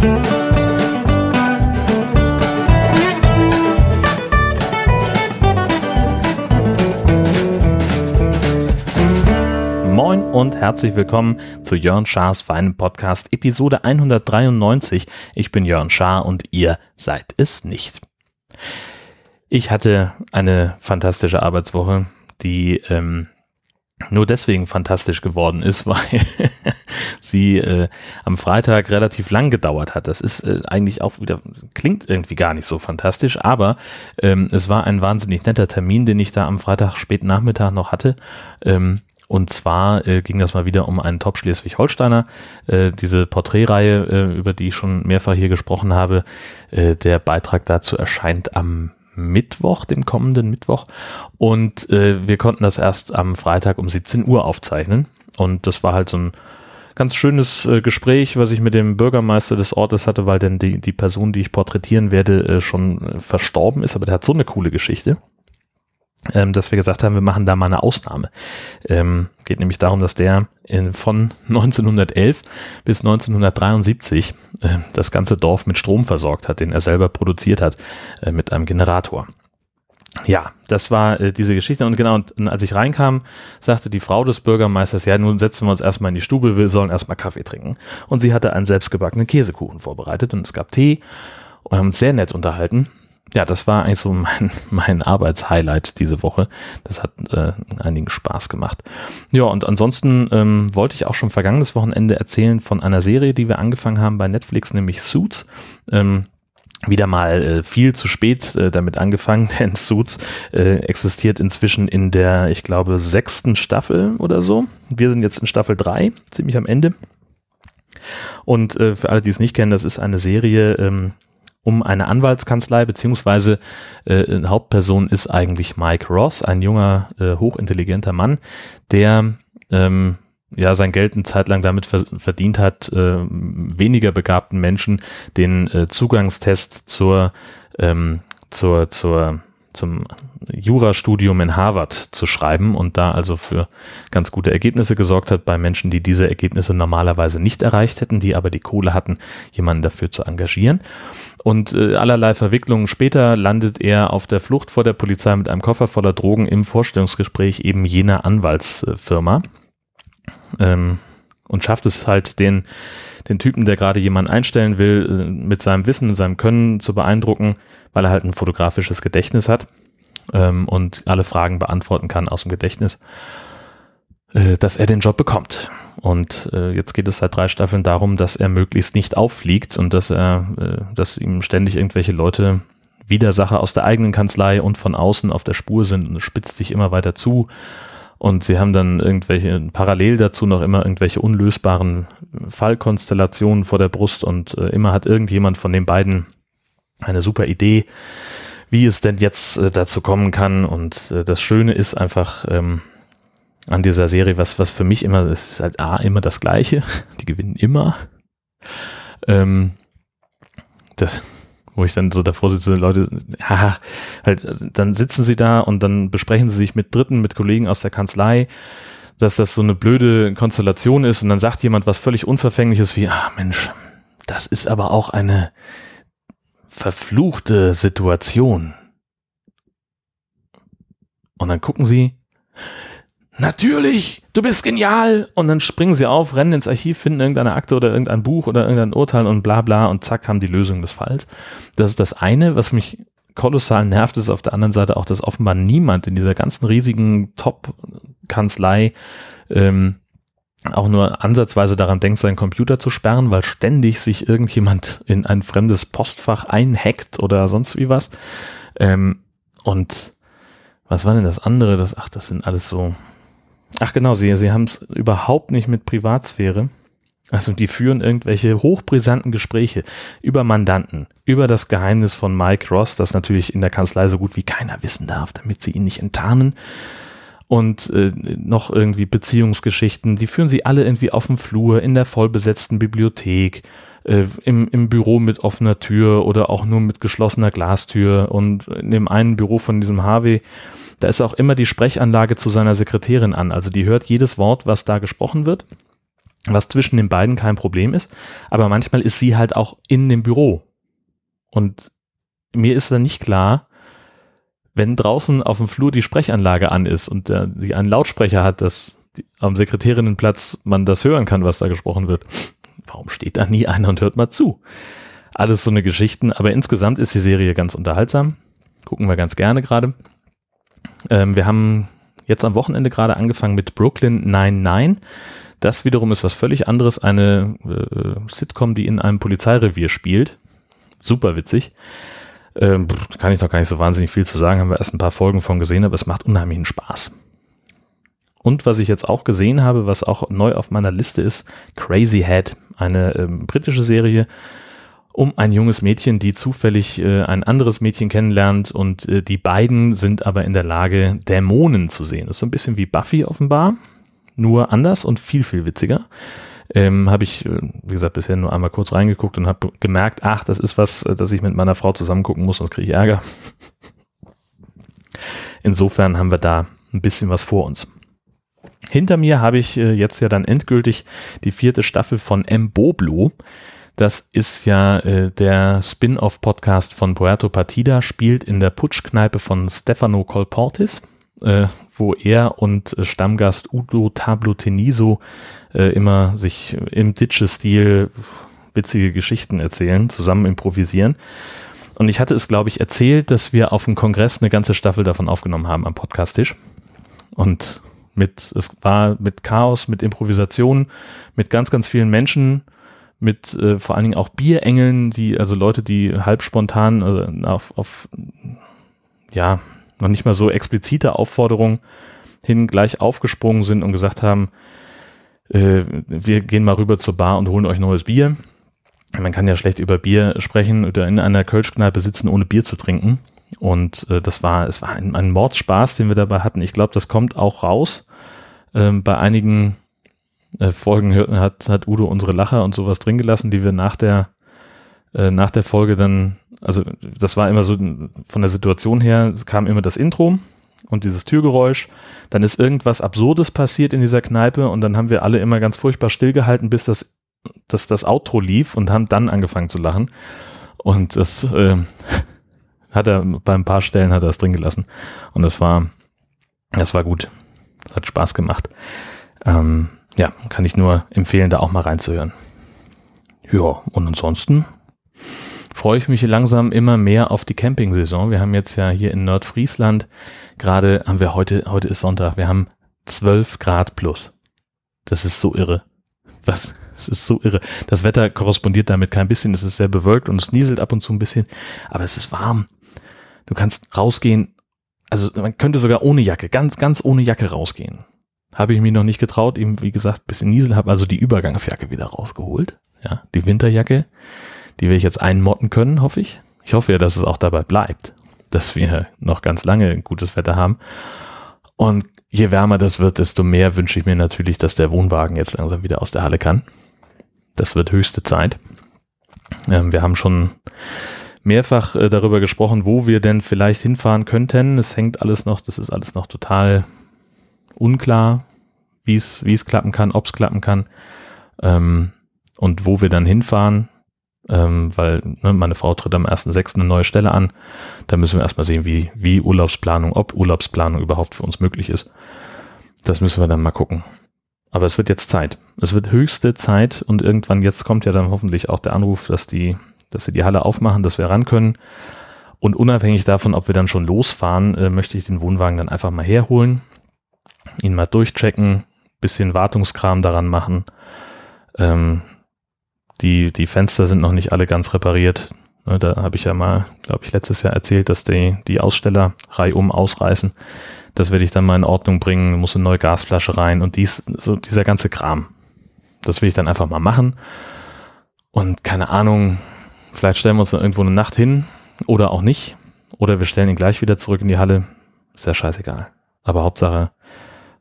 Moin und herzlich willkommen zu Jörn Schars feinem Podcast Episode 193. Ich bin Jörn Schaar und ihr seid es nicht. Ich hatte eine fantastische Arbeitswoche, die ähm, nur deswegen fantastisch geworden ist, weil sie äh, am Freitag relativ lang gedauert hat. Das ist äh, eigentlich auch wieder, klingt irgendwie gar nicht so fantastisch, aber ähm, es war ein wahnsinnig netter Termin, den ich da am Freitag späten Nachmittag noch hatte. Ähm, und zwar äh, ging das mal wieder um einen Top Schleswig-Holsteiner, äh, diese Porträtreihe, äh, über die ich schon mehrfach hier gesprochen habe. Äh, der Beitrag dazu erscheint am Mittwoch, dem kommenden Mittwoch. Und äh, wir konnten das erst am Freitag um 17 Uhr aufzeichnen. Und das war halt so ein ganz schönes äh, Gespräch, was ich mit dem Bürgermeister des Ortes hatte, weil denn die, die Person, die ich porträtieren werde, äh, schon äh, verstorben ist. Aber der hat so eine coole Geschichte ähm, dass wir gesagt haben, wir machen da mal eine Ausnahme. Ähm, geht nämlich darum, dass der in, von 1911 bis 1973 äh, das ganze Dorf mit Strom versorgt hat, den er selber produziert hat äh, mit einem Generator. Ja, das war äh, diese Geschichte und genau, und, als ich reinkam, sagte die Frau des Bürgermeisters, ja, nun setzen wir uns erstmal in die Stube, wir sollen erstmal Kaffee trinken. Und sie hatte einen selbstgebackenen Käsekuchen vorbereitet und es gab Tee und haben uns sehr nett unterhalten ja, das war eigentlich so mein, mein Arbeitshighlight diese Woche. Das hat äh, einigen Spaß gemacht. Ja, und ansonsten ähm, wollte ich auch schon vergangenes Wochenende erzählen von einer Serie, die wir angefangen haben bei Netflix, nämlich Suits. Ähm, wieder mal äh, viel zu spät äh, damit angefangen, denn Suits äh, existiert inzwischen in der, ich glaube, sechsten Staffel oder so. Wir sind jetzt in Staffel drei, ziemlich am Ende. Und äh, für alle, die es nicht kennen, das ist eine Serie, ähm, um eine Anwaltskanzlei, beziehungsweise äh, Hauptperson ist eigentlich Mike Ross, ein junger, äh, hochintelligenter Mann, der ähm, ja sein Geld eine Zeit lang damit verdient hat, äh, weniger begabten Menschen den äh, Zugangstest zur, ähm, zur, zur zum Jurastudium in Harvard zu schreiben und da also für ganz gute Ergebnisse gesorgt hat bei Menschen, die diese Ergebnisse normalerweise nicht erreicht hätten, die aber die Kohle hatten, jemanden dafür zu engagieren. Und äh, allerlei Verwicklungen später landet er auf der Flucht vor der Polizei mit einem Koffer voller Drogen im Vorstellungsgespräch eben jener Anwaltsfirma ähm, und schafft es halt den den Typen, der gerade jemanden einstellen will, äh, mit seinem Wissen und seinem Können zu beeindrucken, weil er halt ein fotografisches Gedächtnis hat ähm, und alle Fragen beantworten kann aus dem Gedächtnis, äh, dass er den Job bekommt. Und äh, jetzt geht es seit drei Staffeln darum, dass er möglichst nicht auffliegt und dass er, äh, dass ihm ständig irgendwelche Leute Widersacher aus der eigenen Kanzlei und von außen auf der Spur sind und es spitzt sich immer weiter zu. Und sie haben dann irgendwelche, parallel dazu noch immer irgendwelche unlösbaren Fallkonstellationen vor der Brust und äh, immer hat irgendjemand von den beiden eine super Idee, wie es denn jetzt äh, dazu kommen kann. Und äh, das Schöne ist einfach ähm, an dieser Serie, was, was für mich immer, es ist halt A, immer das Gleiche. Die gewinnen immer. Ähm, das, wo ich dann so davor sitze, Leute, haha, halt, dann sitzen sie da und dann besprechen sie sich mit Dritten, mit Kollegen aus der Kanzlei, dass das so eine blöde Konstellation ist und dann sagt jemand was völlig Unverfängliches wie, ah Mensch, das ist aber auch eine verfluchte Situation. Und dann gucken sie, natürlich, du bist genial. Und dann springen sie auf, rennen ins Archiv, finden irgendeine Akte oder irgendein Buch oder irgendein Urteil und bla bla und zack haben die Lösung des Falls. Das ist das eine, was mich kolossal nervt, ist auf der anderen Seite auch, dass offenbar niemand in dieser ganzen riesigen Top-Kanzlei ähm, auch nur ansatzweise daran denkt, seinen Computer zu sperren, weil ständig sich irgendjemand in ein fremdes Postfach einhackt oder sonst wie was. Ähm, und was war denn das andere? Das, ach, das sind alles so. Ach genau, sie, sie haben es überhaupt nicht mit Privatsphäre. Also die führen irgendwelche hochbrisanten Gespräche über Mandanten, über das Geheimnis von Mike Ross, das natürlich in der Kanzlei so gut wie keiner wissen darf, damit sie ihn nicht enttarnen. Und äh, noch irgendwie Beziehungsgeschichten, die führen sie alle irgendwie auf dem Flur, in der vollbesetzten Bibliothek, äh, im, im Büro mit offener Tür oder auch nur mit geschlossener Glastür. Und in dem einen Büro von diesem Harvey, da ist auch immer die Sprechanlage zu seiner Sekretärin an, also die hört jedes Wort, was da gesprochen wird was zwischen den beiden kein Problem ist. Aber manchmal ist sie halt auch in dem Büro. Und mir ist dann nicht klar, wenn draußen auf dem Flur die Sprechanlage an ist und äh, die einen Lautsprecher hat, dass die, am Sekretärinnenplatz man das hören kann, was da gesprochen wird. Warum steht da nie einer und hört mal zu? Alles so eine Geschichten, aber insgesamt ist die Serie ganz unterhaltsam. Gucken wir ganz gerne gerade. Ähm, wir haben jetzt am Wochenende gerade angefangen mit Brooklyn 99. Das wiederum ist was völlig anderes, eine äh, Sitcom, die in einem Polizeirevier spielt. Super witzig. Ähm, kann ich noch gar nicht so wahnsinnig viel zu sagen, haben wir erst ein paar Folgen von gesehen, aber es macht unheimlichen Spaß. Und was ich jetzt auch gesehen habe, was auch neu auf meiner Liste ist, Crazy Head, eine ähm, britische Serie um ein junges Mädchen, die zufällig äh, ein anderes Mädchen kennenlernt und äh, die beiden sind aber in der Lage, Dämonen zu sehen. Das ist so ein bisschen wie Buffy offenbar, nur anders und viel, viel witziger. Ähm, habe ich, äh, wie gesagt, bisher nur einmal kurz reingeguckt und habe gemerkt, ach, das ist was, äh, das ich mit meiner Frau zusammen gucken muss, sonst kriege ich Ärger. Insofern haben wir da ein bisschen was vor uns. Hinter mir habe ich äh, jetzt ja dann endgültig die vierte Staffel von M. Boblu. Das ist ja äh, der Spin-off-Podcast von Puerto Partida, spielt in der Putschkneipe von Stefano Colportis, äh, wo er und äh, Stammgast Udo Tablo Teniso äh, immer sich im Ditsche-Stil witzige Geschichten erzählen, zusammen improvisieren. Und ich hatte es, glaube ich, erzählt, dass wir auf dem Kongress eine ganze Staffel davon aufgenommen haben am Podcasttisch. Und mit, es war mit Chaos, mit Improvisation, mit ganz, ganz vielen Menschen, mit äh, vor allen Dingen auch Bierengeln, die, also Leute, die halb spontan äh, auf, auf, ja, noch nicht mal so explizite Aufforderungen hin gleich aufgesprungen sind und gesagt haben, äh, wir gehen mal rüber zur Bar und holen euch neues Bier. Man kann ja schlecht über Bier sprechen oder in einer Kölschkneipe sitzen, ohne Bier zu trinken. Und äh, das war, es war ein, ein Mordspaß, den wir dabei hatten. Ich glaube, das kommt auch raus. Ähm, bei einigen äh, Folgen hat, hat Udo unsere Lacher und sowas drin gelassen, die wir nach der, äh, nach der Folge dann, also das war immer so von der Situation her, es kam immer das Intro und dieses Türgeräusch, dann ist irgendwas Absurdes passiert in dieser Kneipe und dann haben wir alle immer ganz furchtbar stillgehalten, bis das, dass das Outro lief und haben dann angefangen zu lachen. Und das äh, hat er bei ein paar Stellen hat er es drin gelassen. Und das war, das war gut. Hat Spaß gemacht. Ähm, ja, kann ich nur empfehlen, da auch mal reinzuhören. Ja, und ansonsten freue ich mich langsam immer mehr auf die Camping-Saison. Wir haben jetzt ja hier in Nordfriesland gerade, haben wir heute, heute ist Sonntag, wir haben 12 Grad plus. Das ist so irre. Was? Es ist so irre. Das Wetter korrespondiert damit kein bisschen. Es ist sehr bewölkt und es nieselt ab und zu ein bisschen, aber es ist warm. Du kannst rausgehen. Also man könnte sogar ohne Jacke, ganz, ganz ohne Jacke rausgehen. Habe ich mich noch nicht getraut, eben wie gesagt, bisschen Niesel, habe also die Übergangsjacke wieder rausgeholt. Ja, die Winterjacke, die werde ich jetzt einmotten können, hoffe ich. Ich hoffe ja, dass es auch dabei bleibt, dass wir noch ganz lange gutes Wetter haben. Und je wärmer das wird, desto mehr wünsche ich mir natürlich, dass der Wohnwagen jetzt langsam wieder aus der Halle kann. Das wird höchste Zeit. Ähm, wir haben schon mehrfach äh, darüber gesprochen, wo wir denn vielleicht hinfahren könnten. Es hängt alles noch, das ist alles noch total unklar, wie es wie es klappen kann, ob es klappen kann ähm, und wo wir dann hinfahren, ähm, weil ne, meine Frau tritt am 1.6. eine neue Stelle an. Da müssen wir erstmal sehen, wie, wie Urlaubsplanung, ob Urlaubsplanung überhaupt für uns möglich ist. Das müssen wir dann mal gucken. Aber es wird jetzt Zeit. Es wird höchste Zeit und irgendwann jetzt kommt ja dann hoffentlich auch der Anruf, dass die, dass sie die Halle aufmachen, dass wir ran können. Und unabhängig davon, ob wir dann schon losfahren, äh, möchte ich den Wohnwagen dann einfach mal herholen ihn mal durchchecken, bisschen Wartungskram daran machen. Ähm, die, die Fenster sind noch nicht alle ganz repariert. Ne, da habe ich ja mal, glaube ich, letztes Jahr erzählt, dass die, die Aussteller reihum ausreißen. Das werde ich dann mal in Ordnung bringen, muss eine neue Gasflasche rein und dies, so dieser ganze Kram. Das will ich dann einfach mal machen. Und keine Ahnung, vielleicht stellen wir uns dann irgendwo eine Nacht hin oder auch nicht. Oder wir stellen ihn gleich wieder zurück in die Halle. Ist ja scheißegal. Aber Hauptsache,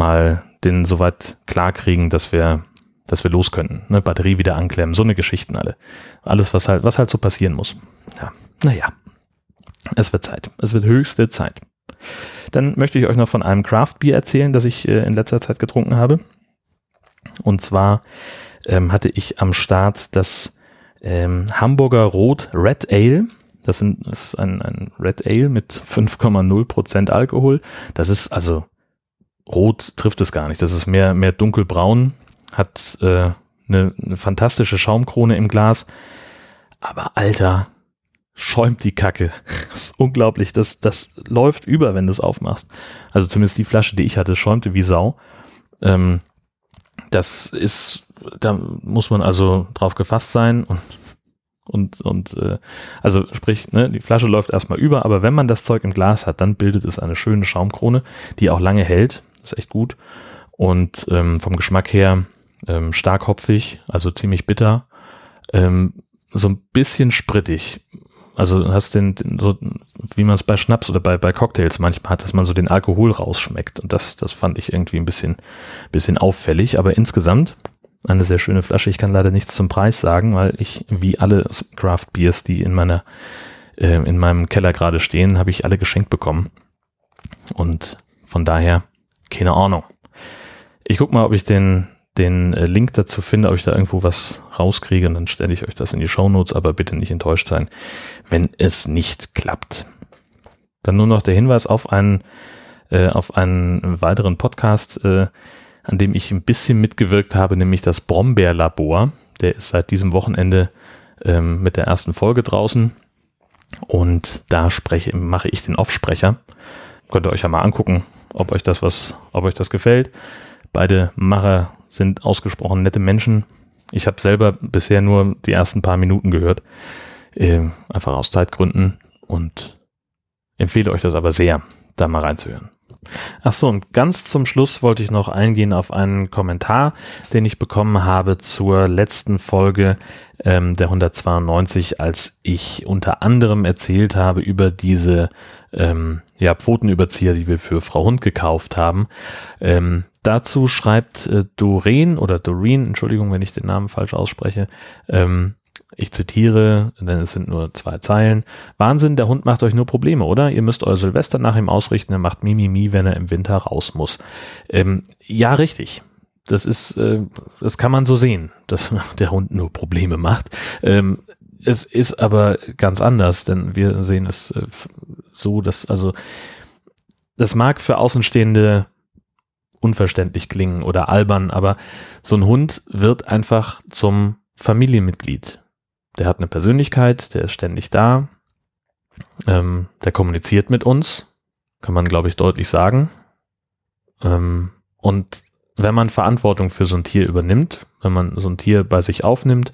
mal den soweit klar kriegen, dass wir, dass wir los können. Ne? Batterie wieder anklemmen, so eine Geschichten alle. Alles, was halt, was halt so passieren muss. Ja, naja. Es wird Zeit. Es wird höchste Zeit. Dann möchte ich euch noch von einem Craft Beer erzählen, das ich äh, in letzter Zeit getrunken habe. Und zwar ähm, hatte ich am Start das ähm, Hamburger Rot Red Ale. Das, ist ein, ein Red Ale mit 5,0 Prozent Alkohol. Das ist also rot trifft es gar nicht. Das ist mehr, mehr dunkelbraun, hat äh, eine, eine fantastische Schaumkrone im Glas. Aber Alter, schäumt die Kacke. Das ist unglaublich. Das, das läuft über, wenn du es aufmachst. Also zumindest die Flasche, die ich hatte, schäumte wie Sau. Ähm, das ist, da muss man also drauf gefasst sein und und, und äh, also sprich, ne, die Flasche läuft erstmal über, aber wenn man das Zeug im Glas hat, dann bildet es eine schöne Schaumkrone, die auch lange hält. Ist echt gut. Und ähm, vom Geschmack her ähm, stark hopfig, also ziemlich bitter. Ähm, so ein bisschen sprittig. Also hast den, den so, wie man es bei Schnaps oder bei, bei Cocktails manchmal hat, dass man so den Alkohol rausschmeckt. Und das, das fand ich irgendwie ein bisschen, bisschen auffällig. Aber insgesamt eine sehr schöne Flasche. Ich kann leider nichts zum Preis sagen, weil ich, wie alle Craft Beers, die in meiner, äh, in meinem Keller gerade stehen, habe ich alle geschenkt bekommen. Und von daher, keine Ahnung. Ich guck mal, ob ich den, den äh, Link dazu finde, ob ich da irgendwo was rauskriege und dann stelle ich euch das in die Show Notes, aber bitte nicht enttäuscht sein, wenn es nicht klappt. Dann nur noch der Hinweis auf einen, äh, auf einen weiteren Podcast, äh, an dem ich ein bisschen mitgewirkt habe, nämlich das Brombeerlabor. Der ist seit diesem Wochenende ähm, mit der ersten Folge draußen und da spreche, mache ich den Offsprecher. Könnt ihr euch ja mal angucken, ob euch das was, ob euch das gefällt. Beide Macher sind ausgesprochen nette Menschen. Ich habe selber bisher nur die ersten paar Minuten gehört, äh, einfach aus Zeitgründen und empfehle euch das aber sehr, da mal reinzuhören. Ach so, und ganz zum Schluss wollte ich noch eingehen auf einen Kommentar, den ich bekommen habe zur letzten Folge ähm, der 192, als ich unter anderem erzählt habe über diese ähm, ja, Pfotenüberzieher, die wir für Frau Hund gekauft haben. Ähm, dazu schreibt äh, Doreen oder Doreen, Entschuldigung, wenn ich den Namen falsch ausspreche, ähm, ich zitiere, denn es sind nur zwei Zeilen. Wahnsinn, der Hund macht euch nur Probleme, oder? Ihr müsst euer Silvester nach ihm ausrichten, er macht Mimimi, wenn er im Winter raus muss. Ähm, ja, richtig. Das ist, äh, das kann man so sehen, dass der Hund nur Probleme macht. Ähm, es ist aber ganz anders, denn wir sehen es äh, so, dass, also, das mag für Außenstehende unverständlich klingen oder albern, aber so ein Hund wird einfach zum Familienmitglied. Der hat eine Persönlichkeit, der ist ständig da, ähm, der kommuniziert mit uns, kann man, glaube ich, deutlich sagen. Ähm, und wenn man Verantwortung für so ein Tier übernimmt, wenn man so ein Tier bei sich aufnimmt,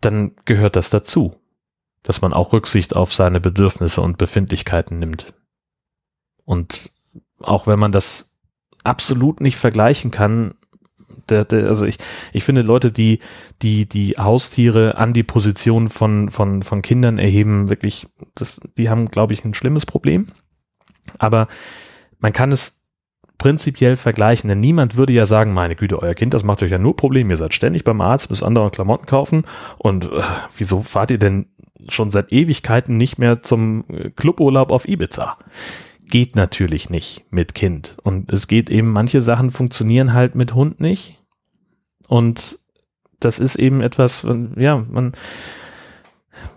dann gehört das dazu, dass man auch Rücksicht auf seine Bedürfnisse und Befindlichkeiten nimmt. Und auch wenn man das absolut nicht vergleichen kann, der, der, also ich, ich finde Leute, die, die, die Haustiere an die Position von, von, von Kindern erheben, wirklich, das, die haben, glaube ich, ein schlimmes Problem. Aber man kann es prinzipiell vergleichen, denn niemand würde ja sagen, meine Güte, euer Kind, das macht euch ja nur Probleme. Ihr seid ständig beim Arzt, müsst andere Klamotten kaufen und äh, wieso fahrt ihr denn schon seit Ewigkeiten nicht mehr zum äh, Cluburlaub auf Ibiza? Geht natürlich nicht mit Kind. Und es geht eben, manche Sachen funktionieren halt mit Hund nicht. Und das ist eben etwas, ja, man,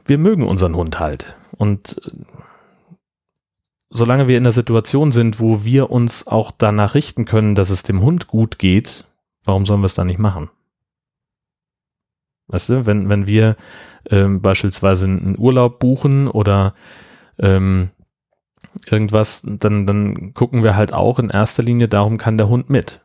wir mögen unseren Hund halt. Und äh, solange wir in der Situation sind, wo wir uns auch danach richten können, dass es dem Hund gut geht, warum sollen wir es dann nicht machen? Weißt du, wenn, wenn wir ähm, beispielsweise einen Urlaub buchen oder ähm, irgendwas, dann, dann gucken wir halt auch in erster Linie darum, kann der Hund mit.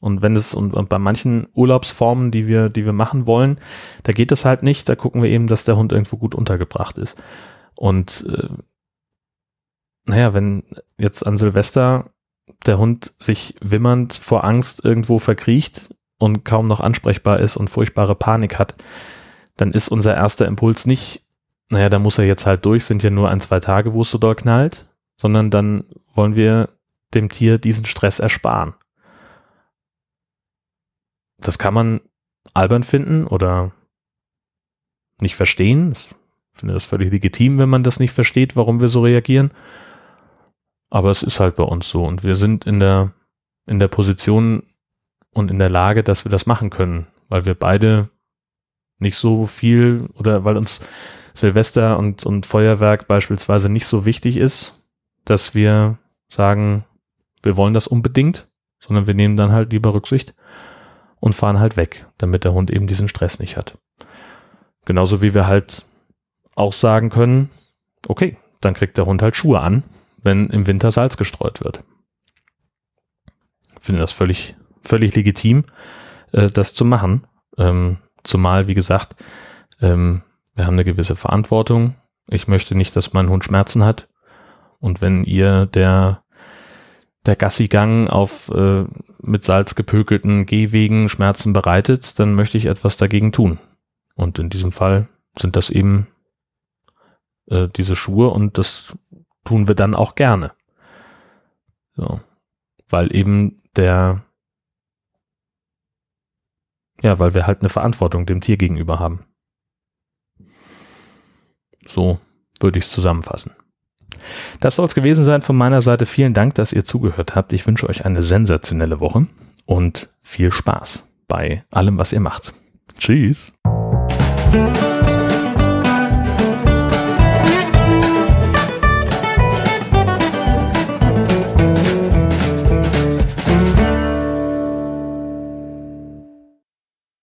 Und wenn es, und, bei manchen Urlaubsformen, die wir, die wir machen wollen, da geht es halt nicht, da gucken wir eben, dass der Hund irgendwo gut untergebracht ist. Und äh, naja, wenn jetzt an Silvester der Hund sich wimmernd vor Angst irgendwo verkriecht und kaum noch ansprechbar ist und furchtbare Panik hat, dann ist unser erster Impuls nicht, naja, da muss er jetzt halt durch, sind ja nur ein, zwei Tage, wo es so doll knallt, sondern dann wollen wir dem Tier diesen Stress ersparen. Das kann man albern finden oder nicht verstehen. Ich finde das völlig legitim, wenn man das nicht versteht, warum wir so reagieren. Aber es ist halt bei uns so und wir sind in der, in der Position, und in der Lage, dass wir das machen können, weil wir beide nicht so viel oder weil uns Silvester und, und Feuerwerk beispielsweise nicht so wichtig ist, dass wir sagen, wir wollen das unbedingt, sondern wir nehmen dann halt lieber Rücksicht und fahren halt weg, damit der Hund eben diesen Stress nicht hat. Genauso wie wir halt auch sagen können, okay, dann kriegt der Hund halt Schuhe an, wenn im Winter Salz gestreut wird. Ich finde das völlig, völlig legitim, äh, das zu machen. Ähm, zumal, wie gesagt, ähm, wir haben eine gewisse Verantwortung. Ich möchte nicht, dass mein Hund Schmerzen hat. Und wenn ihr der der Gassigang auf äh, mit Salz gepökelten Gehwegen Schmerzen bereitet, dann möchte ich etwas dagegen tun. Und in diesem Fall sind das eben äh, diese Schuhe und das tun wir dann auch gerne. So. Weil eben der, ja, weil wir halt eine Verantwortung dem Tier gegenüber haben. So würde ich es zusammenfassen. Das soll es gewesen sein von meiner Seite. Vielen Dank, dass ihr zugehört habt. Ich wünsche euch eine sensationelle Woche und viel Spaß bei allem, was ihr macht. Tschüss.